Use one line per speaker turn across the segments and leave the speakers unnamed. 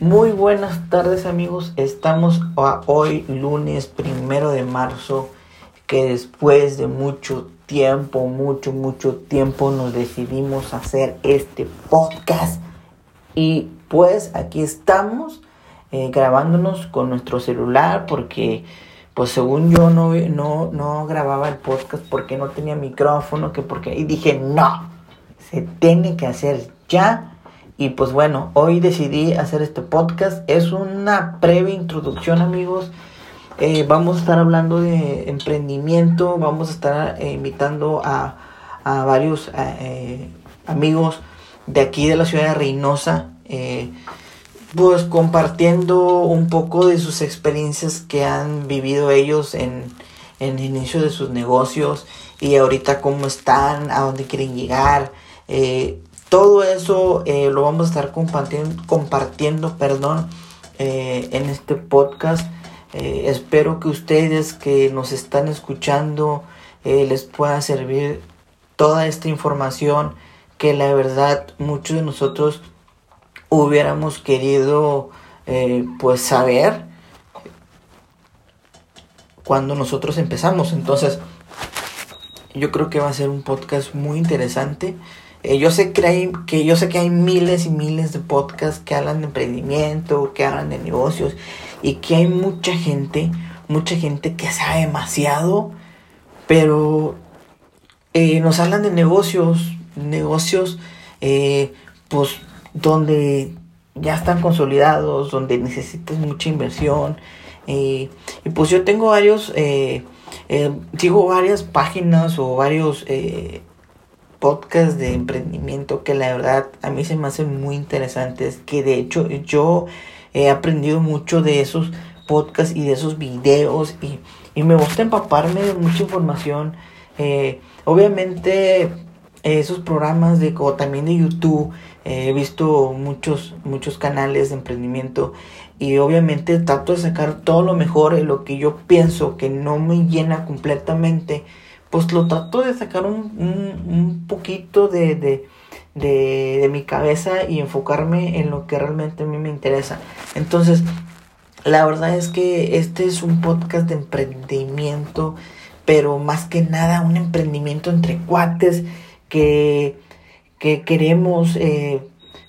Muy buenas tardes amigos, estamos hoy lunes primero de marzo que después de mucho tiempo, mucho, mucho tiempo nos decidimos hacer este podcast. Y pues aquí estamos eh, grabándonos con nuestro celular porque pues según yo no, no, no grababa el podcast porque no tenía micrófono, que porque y dije no, se tiene que hacer ya y pues bueno, hoy decidí hacer este podcast. Es una breve introducción amigos. Eh, vamos a estar hablando de emprendimiento, vamos a estar eh, invitando a, a varios eh, amigos de aquí de la ciudad de Reynosa, pues compartiendo un poco de sus experiencias que han vivido ellos en, en el inicio de sus negocios y ahorita cómo están, a dónde quieren llegar. Todo eso eh, lo vamos a estar compartiendo, perdón, eh, en este podcast. Eh, espero que ustedes que nos están escuchando les pueda servir toda esta información que la verdad muchos de nosotros hubiéramos querido pues saber cuando nosotros empezamos. Entonces, yo creo que va a ser un podcast muy interesante. Eh, yo, sé que, hay, que yo sé que hay miles y miles de podcasts que hablan de emprendimiento, que hablan de negocios y que hay mucha gente, mucha gente que sabe demasiado, pero eh, nos hablan de negocios, negocios eh, pues donde ya están consolidados, donde necesitas mucha inversión. y pues yo tengo varios, sigo varias páginas o varios podcast de emprendimiento que la verdad a mí se me hacen muy interesantes, que de hecho yo he aprendido mucho de esos podcasts y de esos videos y, me gusta empaparme de mucha información. Eh, obviamente esos programas de como también de YouTube he visto muchos muchos canales de emprendimiento y obviamente trato de sacar todo lo mejor en lo que yo pienso que no me llena completamente pues lo trato de sacar un, un, poquito de, de, de, mi cabeza y enfocarme en lo que realmente a mí me interesa. Entonces, la verdad es que este es un podcast de emprendimiento, pero más que nada un emprendimiento entre cuates que, que queremos eh,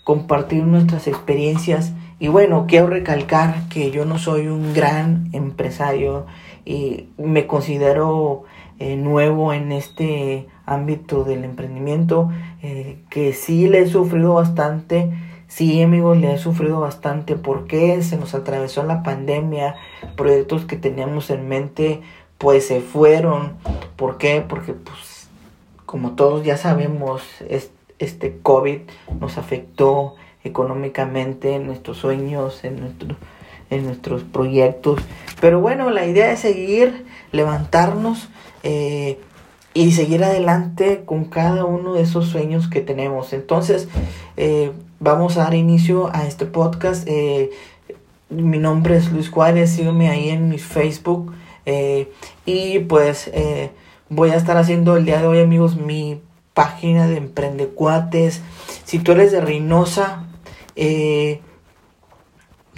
compartir nuestras experiencias. Y bueno, quiero recalcar que yo no soy un gran empresario y me considero eh, nuevo en este ámbito del emprendimiento, eh, que sí le he sufrido bastante. Sí, amigos, le he sufrido bastante porque se nos atravesó la pandemia, proyectos que teníamos en mente pues se fueron. ¿Por qué? Porque pues como todos ya sabemos, este COVID nos afectó económicamente en nuestros sueños, en, nuestro, en nuestros proyectos. Pero bueno, la idea es seguir, levantarnos eh, y seguir adelante con cada uno de esos sueños que tenemos. Entonces, eh, vamos a dar inicio a este podcast. Eh, mi nombre es Luis Juárez, sígueme ahí en mi Facebook. y pues voy a estar haciendo el día de hoy, amigos, mi página de Emprendecuates. Si tú eres de Reynosa,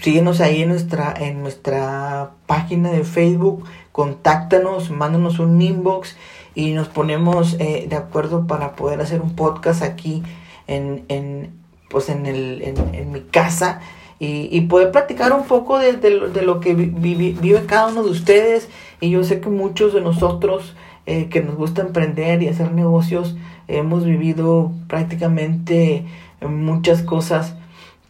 síguenos ahí en nuestra, en nuestra página de Facebook contáctanos, mándanos un inbox y nos ponemos eh, de acuerdo para poder hacer un podcast aquí en, en pues en, el, en, mi casa y, poder platicar un poco de, de, lo que vive cada uno de ustedes. Y yo sé que muchos de nosotros eh, que nos gusta emprender y hacer negocios hemos vivido prácticamente muchas cosas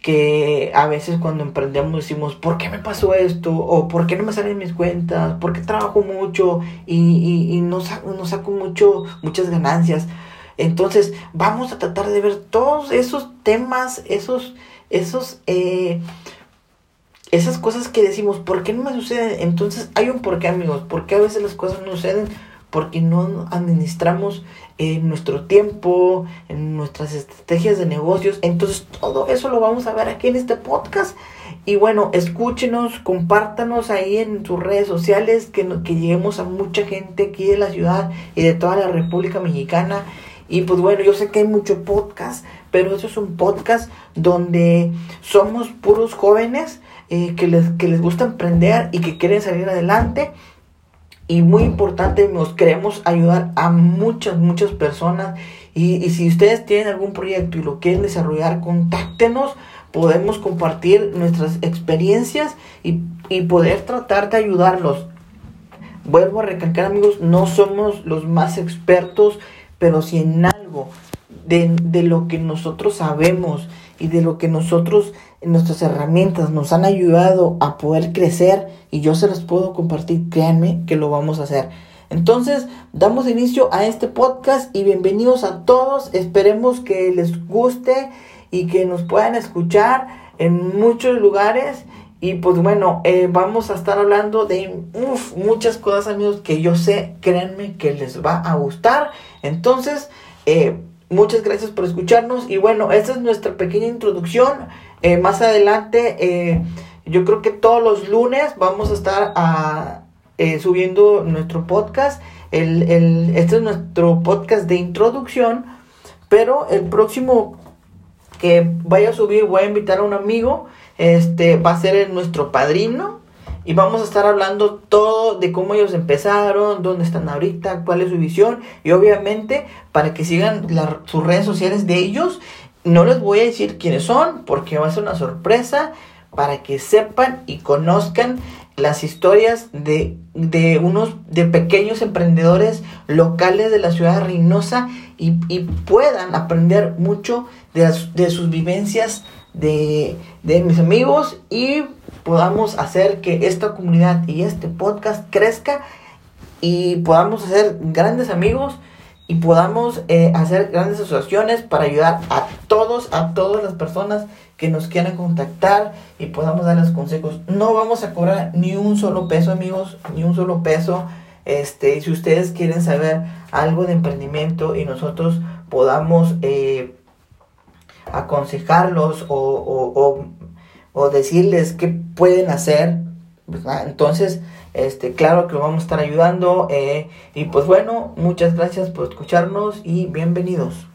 que a veces cuando emprendemos decimos, ¿por qué me pasó esto? O ¿por qué no me salen mis cuentas? ¿Por qué trabajo mucho y, y, no, saco, no saco mucho, muchas ganancias? Entonces vamos a tratar de ver todos esos temas, esos, esos, eh, esas cosas que decimos, ¿por qué no me suceden? Entonces hay un porqué amigos, ¿por qué a veces las cosas no suceden? Porque no administramos en nuestro tiempo, en nuestras estrategias de negocios. Entonces todo eso lo vamos a ver aquí en este podcast. Y bueno, escúchenos, compártanos ahí en sus redes sociales, que, que lleguemos a mucha gente aquí de la ciudad y de toda la República Mexicana. Y pues bueno, yo sé que hay mucho podcast, pero eso es un podcast donde somos puros jóvenes eh, que, les, que les gusta emprender y que quieren salir adelante. Y muy importante, nos queremos ayudar a muchas, muchas personas. Y, y si ustedes tienen algún proyecto y lo quieren desarrollar, contáctenos podemos compartir nuestras experiencias y, y, poder tratar de ayudarlos. Vuelvo a recalcar amigos, no somos los más expertos, pero si en algo de, de lo que nosotros sabemos y de lo que nosotros, nuestras herramientas nos han ayudado a poder crecer y yo se las puedo compartir, créanme que lo vamos a hacer. Entonces, damos inicio a este podcast y bienvenidos a todos. Esperemos que les guste y que nos puedan escuchar en muchos lugares. Y pues bueno, eh, vamos a estar hablando de muchas cosas amigos que yo sé, créanme que les va a gustar. Entonces, eh, muchas gracias por escucharnos. Y bueno, esta es nuestra pequeña introducción. Eh, más adelante, yo creo que todos los lunes vamos a estar a, subiendo nuestro podcast. El, este es nuestro podcast de introducción. Pero el próximo que vaya a subir, voy a invitar a un amigo, este va a ser nuestro padrino y vamos a estar hablando todo de cómo ellos empezaron, dónde están ahorita, cuál es su visión y obviamente para que sigan sus redes sociales de ellos, no les voy a decir quiénes son porque va a ser una sorpresa para que sepan y conozcan las historias de, de, unos de pequeños emprendedores locales de la ciudad de Reynosa y, y puedan aprender mucho de, de sus vivencias de, de, mis amigos y podamos hacer que esta comunidad y este podcast crezca y podamos hacer grandes amigos y podamos eh, hacer grandes asociaciones para ayudar a todos, a todas las personas que nos quieran contactar y podamos darles consejos. No vamos a cobrar ni un solo peso, amigos, ni un solo peso. Este, si ustedes quieren saber algo de emprendimiento y nosotros podamos eh, aconsejarlos o, o, o, decirles qué pueden hacer, entonces este, claro que lo vamos a estar ayudando. Eh, y pues bueno, muchas gracias por escucharnos y bienvenidos.